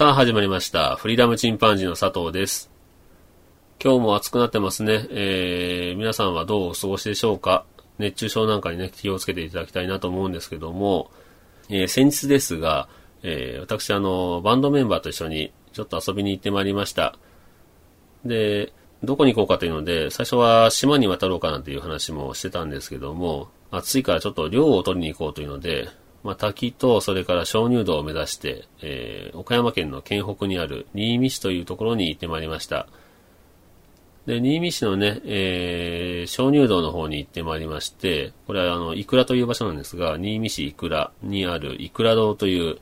さあ始まりました。フリーダムチンパンジーの佐藤です。今日も暑くなってますね。えー、皆さんはどうお過ごしでしょうか？熱中症なんかにね、気をつけていただきたいなと思うんですけども、えー、先日ですが、えー、私あの、バンドメンバーと一緒にちょっと遊びに行ってまいりました。で、どこに行こうかというので、最初は島に渡ろうかなという話もしてたんですけども、暑いからちょっと量を取りに行こうというので、まあ、滝とそれから鍾乳洞を目指して、えー、岡山県の県北にある新見市というところに行ってまいりました。で、新見市のね、えー、鍾乳洞の方に行ってまいりまして、これはあの、イクラという場所なんですが、新見市イクラにあるイクラ洞という、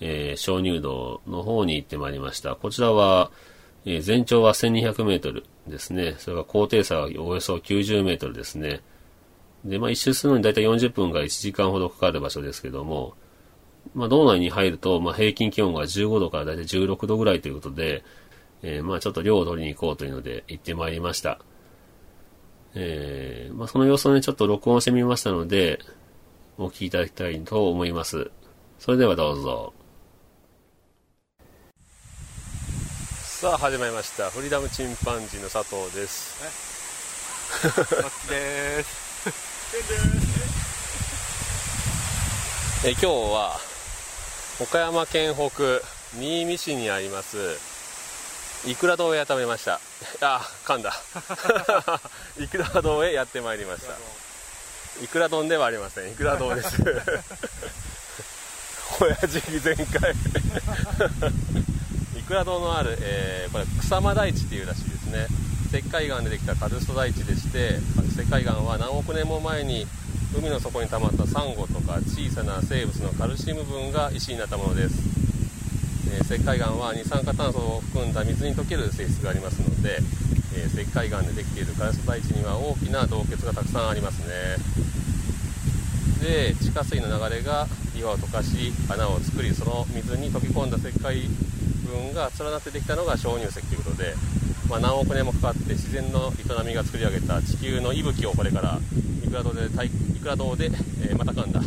えー、鍾乳洞の方に行ってまいりました。こちらは、えー全長は1200メートルですね。それから高低差はおよそ90メートルですね。で、まあ一周するのに大体40分から1時間ほどかかる場所ですけども、まあ道内に入ると、まあ平均気温が15度から大体16度ぐらいということで、えーまあちょっと量を取りに行こうというので行ってまいりました。えーまあその様子をね、ちょっと録音してみましたので、お聞きいただきたいと思います。それではどうぞ。さあ始まりました。フリーダムチンパンジーの佐藤です。マッチです。えー今日は岡山県北新見市にありますいくら堂へやってまいりました。あ噛んだ。いくら堂へやってまいりました。いくら丼ではありません。いくら堂です。親父全開いくら堂のある、えーこれ草間台地っていうらしいですね石灰岩でできたカルスト台地でして石灰岩は何億年も前に海の底に溜まったサンゴとか小さな生物のカルシウム分が石になったものです、えー石灰岩は二酸化炭素を含んだ水に溶ける性質がありますので、えー石灰岩でできているカルスト台地には大きな洞穴がたくさんありますね。で地下水の流れが岩を溶かし穴を作りその水に溶け込んだ石灰分が連なってできたのが鍾乳石ということで、まあ、何億年もかかって自然の営みが作り上げた地球の息吹をこれからいくら堂で体いくら堂で、えーまた噛んだ。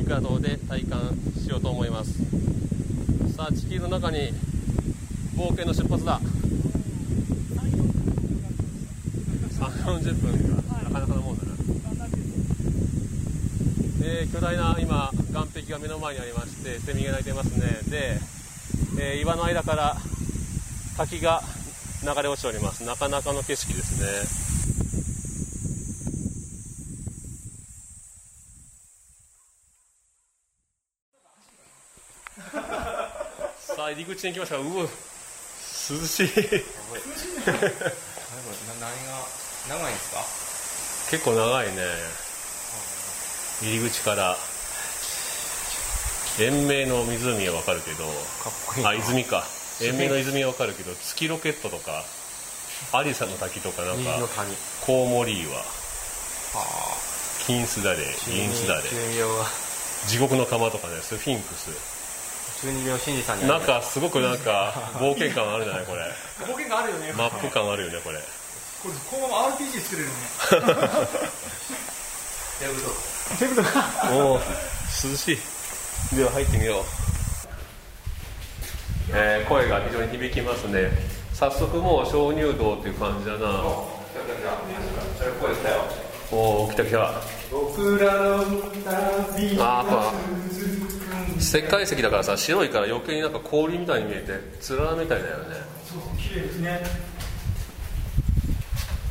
いくら堂で体感しようと思います。さあ地球の中に冒険の出発だ。3 40分。かなかなかなもんだな。えー巨大な今岸壁が目の前にありましてセミが鳴いてますね。で、えー岩の間から滝が流れ落ちております。なかなかの景色ですね。さあ入り口に来ましたがうわ涼しい。長いんですか？結構長いね。入り口から。延命の湖はわかるけどあ泉か延命の泉はわかるけど月ロケットとかアリサの滝とかなんか虹の谷。コウモリ岩はあ。金スダレ銀スダレ中二病は。地獄の釜とかねスフィンクス。中二病新次さんになんかすごくなんか 冒険感あるじゃないこれ。冒険があるよね。マップ感あるよねこれ。これこのまま RPG 作れるよね。やるとという。ことがおお涼しい。では入ってみよう、えー声が非常に響きますね。早速もう鍾乳洞っていう感じだな。おお来た来た。僕らの旅あーやっぱ石灰石だからさ白いから余計になんか氷みたいに見えてつららみたいだよね。そう綺麗ですね。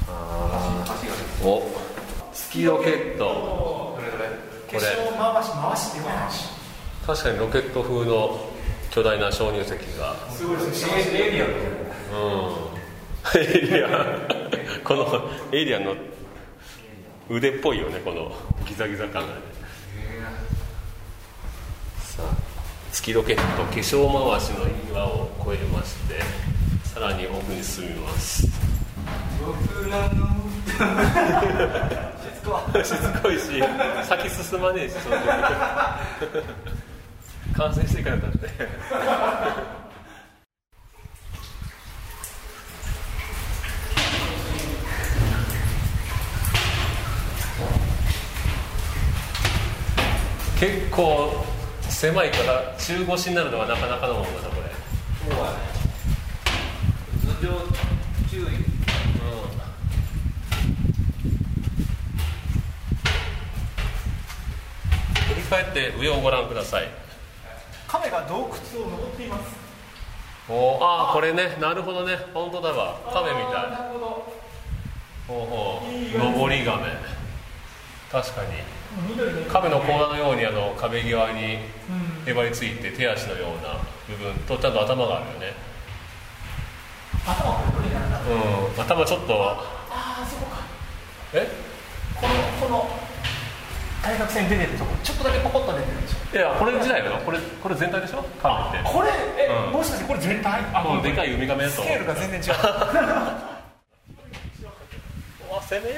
あー。お月ロケット。これ。確かにロケット風の巨大な鍾乳石が。すごいですね。エイリアン。うん。エイリアン。このエイリアンの腕っぽいよねこのギザギザ感がね。さあ月ロケット化粧回しの岩を越えましてさらに奥に進みます。僕らの。しつこい。し先進まねえしその時完成してからだって。結構狭いから中腰になるのはなかなかのもんだなこれ。頭上注意。振り返って上をご覧ください。亀が洞窟を登っています。お。ーああこれね。なるほどね。本当だわ。亀みたい。なるほど。ほうほう。登り亀。確かに。緑の亀の甲羅のようにあの壁際にうん。へばりついて手足のような部分とちゃんと頭があるよね。頭う。ん。頭ちょっと。ああそこか。え？このこの対角線出てるとこちょっとだけポコッと出てるでしょいやこれ自体よこれこれ全体でしょ？亀ってこれえ、うん。もしかしてこれ全体？あこのでかいウミガメだと。スケールが全然違う。うわ攻め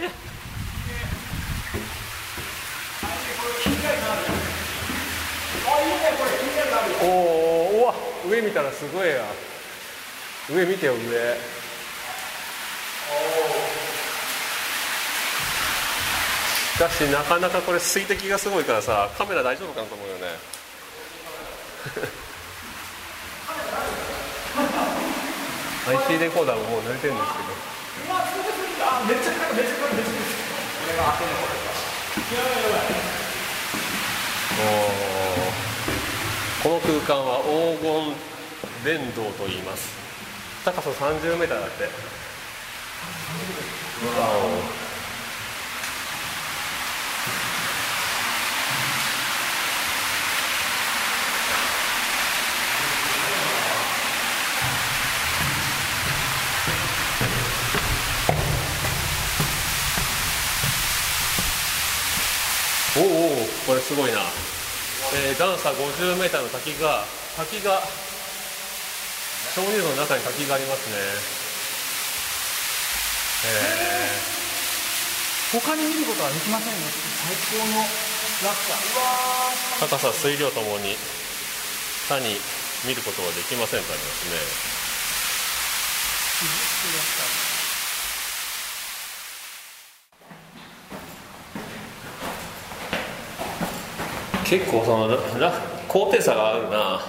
あいいねこれ気になるのあるよおーうわ上見たらすごいや。上見てよ上しかしなかなかこれ水滴がすごいからさカメラ大丈夫かなと思うよね。IC レコーダーももう濡れてるんですけど。この空間は黄金殿堂と言います高さ 30m だってわおこれすごいな、えー、段差 50m の滝が滝が鍾乳洞の中に滝がありますね。え他に見ることはできませんね。最高の落差。高さ水量ともに他に見ることはできませんとありますね結構そのらら高低差があるな。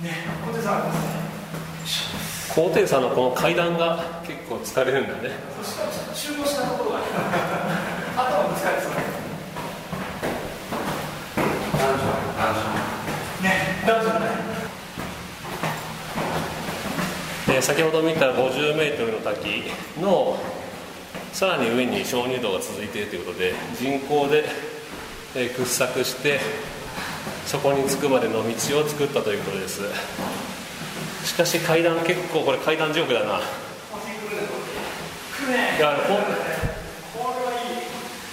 ね小手さんありますね。高低差のこの階段が結構疲れるんだね。ね先ほど見た 50m の滝のさらに上に鍾乳洞が続いているということで人工で、えー掘削してそこに着くまでの道を作ったということです。しかし階段結構これ階段地獄だな。いやこ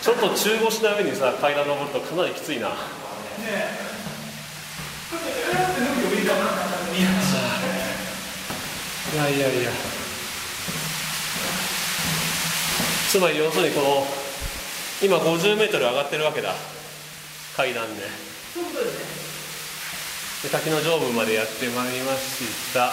ちょっと中腰な上にさ階段登るとかなりきついな。いやいやいや。つまり要するにこの今 50m 上がってるわけだ階段で。で滝の上部までやってまいりました。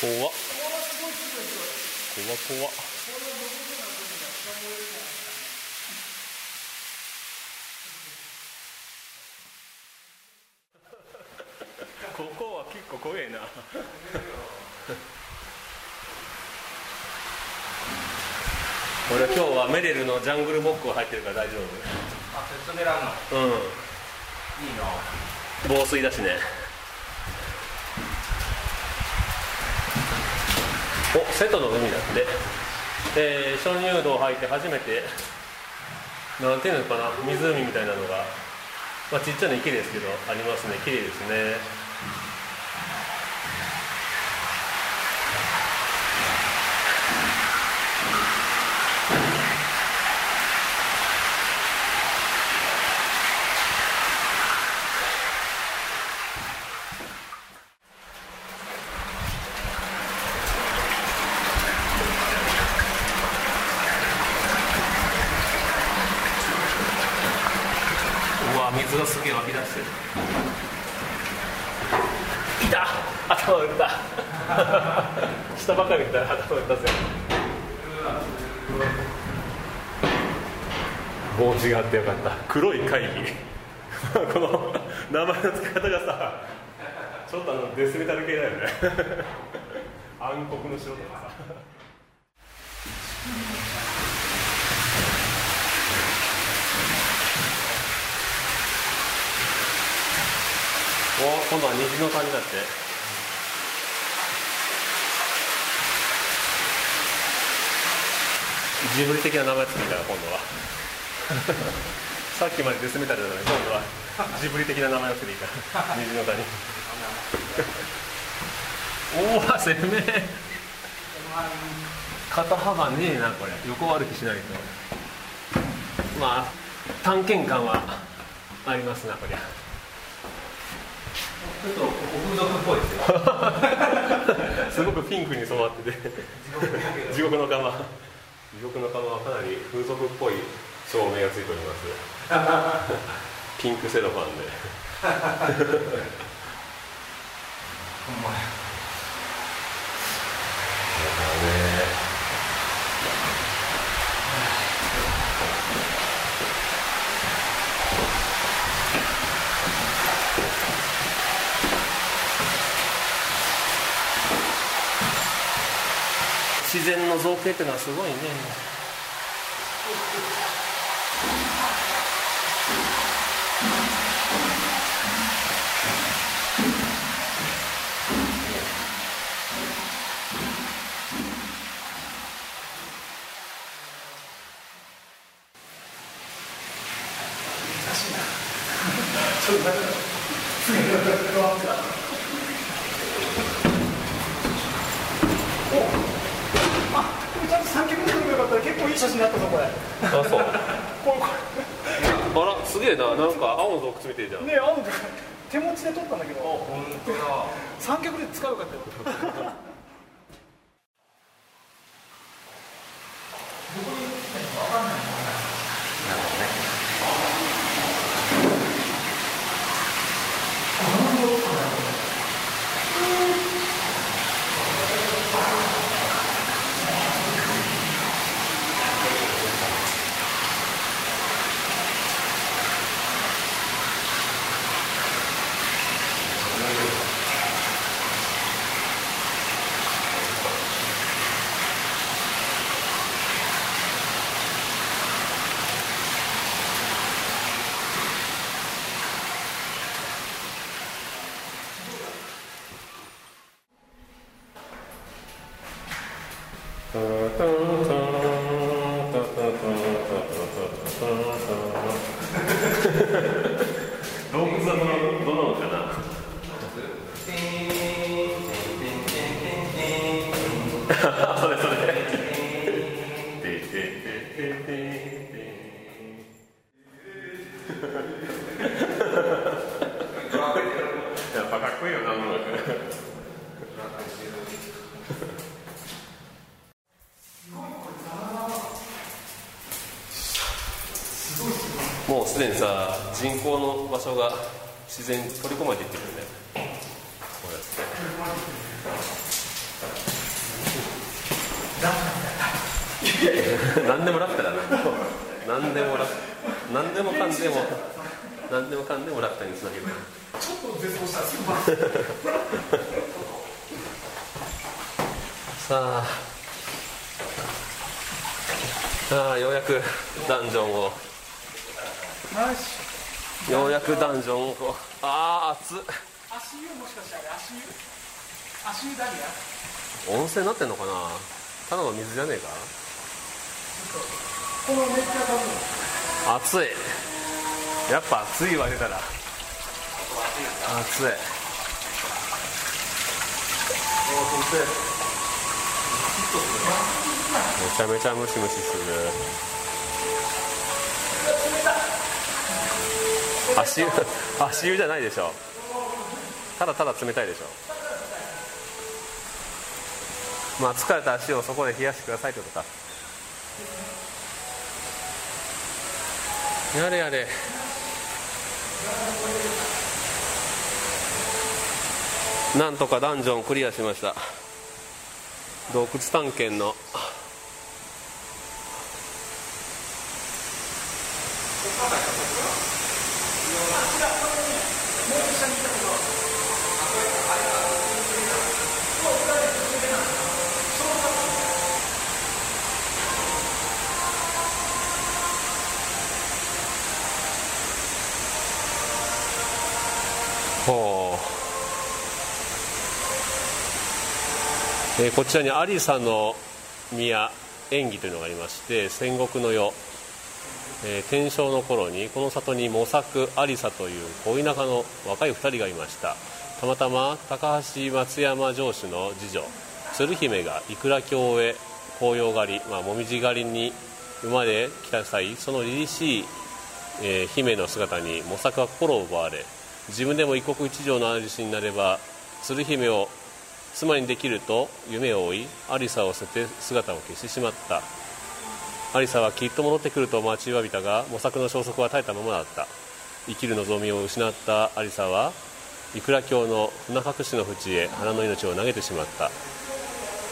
怖っ。怖っ怖っここは結構怖えな俺今日はメレルのジャングルモックを入ってるから大丈あペット狙うの。夫うん。いいな。防水だしね。お瀬戸の海だって。えー、鍾乳洞入って初めてなんていうのかな湖みたいなのが。まあ、ちっちゃな池ですけどありますね。綺麗ですねうわ水がすげえ湧き出してる。いた。頭打った。下ばかり見たら頭打ったぜ。帽子があってよかった。黒い会議。この名前の付け方がさちょっとあのデスメタル系だよね。暗黒の城とかさ。今度は虹の谷だって。ジブリ的な名前つけたら今度は。さっきまでデスメタルなのに今度はジブリ的な名前をつけていいから。虹の谷。おお攻め。肩幅ねえなこれ。横歩きしないと。まあ探検感はありますなこりゃ。ちょっと風俗っぽいですよ。すごくピンクに染まってて。地獄の釜。地獄の釜はかなり風俗っぽい照明がついております。ピンクセロファンで 自然の造形っていうのはすごいね。ちゃんと三脚で撮ればよかったら結構いい写真になったぞこれ。あそう。こあらすげえな。なんか青の洞窟みてえじゃん。れね青の手持ちで撮ったんだけど。本当だ。三脚で使うかったよ洞窟はどのどのかなそれそれてててててやっぱかっこいいよな音楽もうすでにさ人工の場所が自然に取り込まれていってるよね。こうやって何でもラピュタだな何でもラ何でもかんでも何でもかんでもラピュタにつなげるちょっと絶望したらすさあ。ああようやくダンジョンを。ようやくダンジョンを。こうああ熱っ。足湯もしかしてあれ足湯。足湯ダリア？温泉になってんのかな？ただの水じゃねえか？このめっちゃ多分暑いやっぱ暑いわ出たら。暑い。めちゃめちゃムシムシする。足湯 足湯じゃないでしょ。ただただ冷たいでしょ。まあ疲れた足をそこで冷やしてくださいってことか。やれやれ。なんとかダンジョンクリアしました。洞窟探検の。ほう、えーこちらに有沙の宮演技というのがありまして戦国の世、えー天正の頃にこの里に模索有沙という恋仲の若い2人がいました。たまたま高橋松山城主の次女鶴姫がいくら京へ紅葉狩り、まあ、紅葉狩りに馬で来た際その凛々しいえー姫の姿に模索は心を奪われ自分でも一国一城の主になれば鶴姫を妻にできると夢を追い有沙を捨てて姿を消してしまった。有沙はきっと戻ってくると待ちわびたが模索の消息は絶えたままだった。生きる望みを失った有沙はいくら京の船隠しの淵へ花の命を投げてしまった。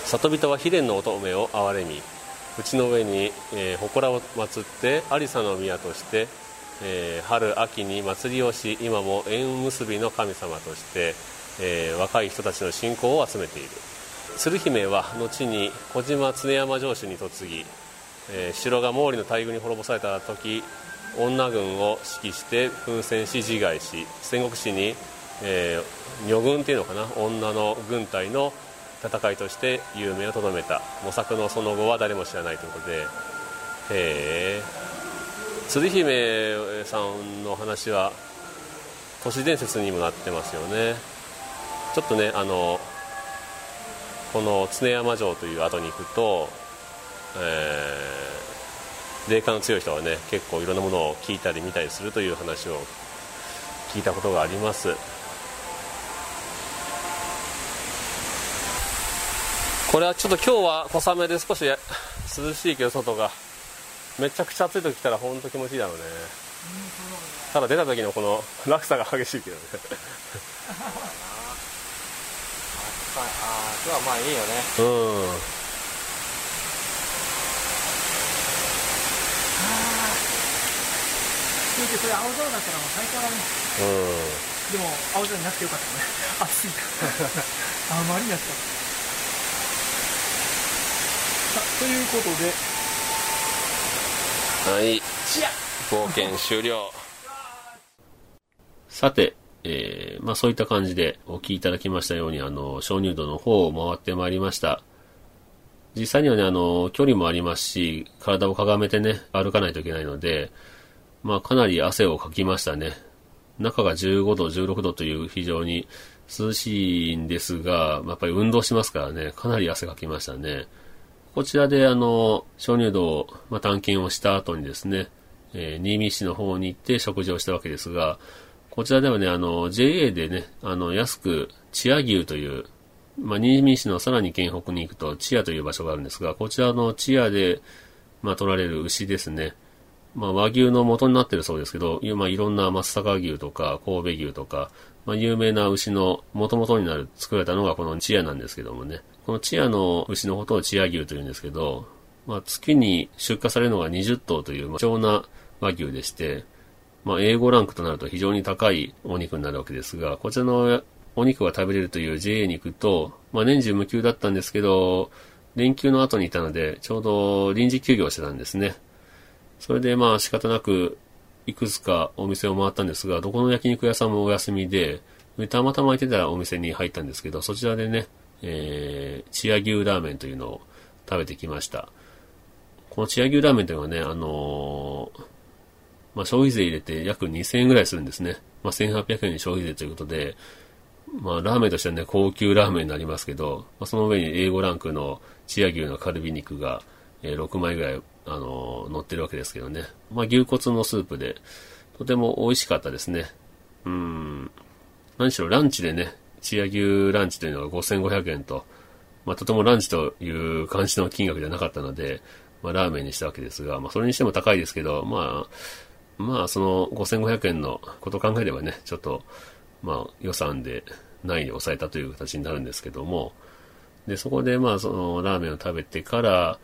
里人は秘伝の乙女を憐れみ淵の上に、えー、祠を祀って有沙の宮として、えー春秋に祭りをし今も縁結びの神様として、えー若い人たちの信仰を集めている。鶴姫は後に小島常山城主に嫁ぎ、えー城が毛利の大軍に滅ぼされた時女軍を指揮して奮戦し自害し戦国史に、えー女軍っていうのかな女の軍隊の戦いとして有名をとどめた。模索のその後は誰も知らないということで。へえ鶴姫さんの話は都市伝説にもなってますよね。ちょっとねあのこの常山城という後に行くと、えー霊感の強い人はね結構いろんなものを聞いたり見たりするという話を聞いたことがあります。これはちょっと今日は小雨で少し涼しいけど外が。めちゃくちゃ暑い時来たら本当気持ちいいだろうね。ただ出た時のこの 落差が激しいけどね。あはまあいいよね。うん。それ青空だったらもう最高だね。うでも青空になってよかったね。暑い。か らあまりに暑かった。ということでんはい冒険終了さて、えーまあそういった感じでお聞きいただきましたように、あの、鍾乳洞の方を回ってまいりました。実際にはね、あの、距離もありますし、体をかがめてね、歩かないといけないので、まあかなり汗をかきましたね。中が15度、16度という非常に涼しいんですが、やっぱり運動しますからね、かなり汗かきましたね。こちらであの、鍾乳洞、まあ、探検をした後にですね、えー新見市の方に行って食事をしたわけですが、こちらではね、あの、JA でね、あの、安く、チア牛という、まあ、新見市のさらに県北に行くと、チアという場所があるんですが、こちらのチアで、まあ、取られる牛ですね。まあ、和牛の元になってるそうですけど、まあ、いろんな松阪牛とか神戸牛とか、まあ、有名な牛の元々になる、作られたのがこのチアなんですけどもね。このチアの牛のことをチア牛というんですけど、まあ、月に出荷されるのが20頭という、貴重な和牛でして、まあ、A5 ランクとなると非常に高いお肉になるわけですが、こちらのお肉が食べれるという JA に行くと、まあ、年中無休だったんですけど、連休の後にいたので、ちょうど臨時休業してたんですね。それでまあ仕方なく、いくつかお店を回ったんですが、どこの焼肉屋さんもお休みで、たまたま空いてたらお店に入ったんですけど、そちらでね、えー、チア牛ラーメンというのを食べてきました。このチア牛ラーメンというのはね、あのーまあ、消費税入れて約2000円ぐらいするんですね。まあ、1800円に消費税ということで、まあ、ラーメンとしてはね、高級ラーメンになりますけど、まあ、その上に A5 ランクのチア牛のカルビ肉が、えー、6枚ぐらい、あの、乗ってるわけですけどね。まあ、牛骨のスープで、とても美味しかったですね。うん。何しろランチでね、チア牛ランチというのが5500円と、まあ、とてもランチという感じの金額じゃなかったので、まあ、ラーメンにしたわけですが、まあ、それにしても高いですけど、まあ、まあ、その5500円のことを考えればね、ちょっと、まあ、予算で内に抑えたという形になるんですけども、で、そこで、まあ、その、ラーメンを食べてから、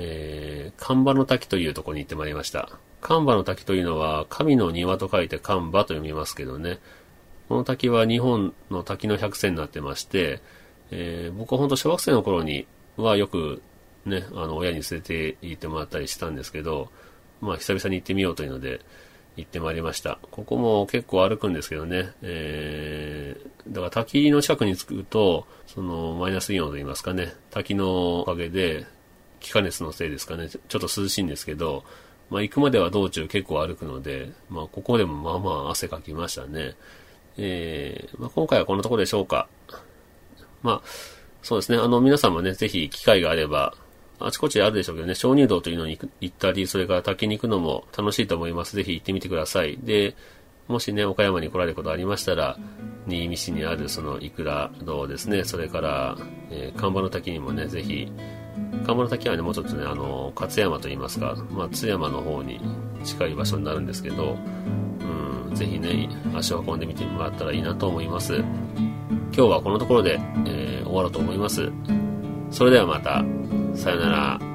えー、神場の滝というところに行ってまいりました。神場の滝というのは、神の庭と書いて神場と読みますけどね、この滝は日本の滝の百選になってまして、えー、僕は本当小学生の頃にはよくね、あの、親に連れて行ってもらったりしたんですけど、まあ、久々に行ってみようというので、行ってまいりました。ここも結構歩くんですけどね、えー、だから滝の近くに着くと、その、マイナスイオンと言いますかね、滝のおかげで、気化熱のせいですかね、ちょっと涼しいんですけど、まあ、行くまでは道中結構歩くので、まあ、ここでもまあまあ汗かきましたね。えー、まあ、今回はこのところでしょうか。まあ、そうですね、あの、皆さんもね、ぜひ機会があれば、あちこちあるでしょうけどね、鍾乳洞というのに行ったり、それから滝に行くのも楽しいと思います。ぜひ行ってみてください。で、もしね、岡山に来られることありましたら、新見市にあるそのいくら堂ですね、それから、えー、看板の滝にもね、ぜひ、看板の滝はね、もうちょっとね、あの、勝山といいますか、まあ、津山の方に近い場所になるんですけど、うん、ぜひね、足を運んでみてもらったらいいなと思います。今日はこのところで、えー、終わろうと思います。それではまた。さよなら。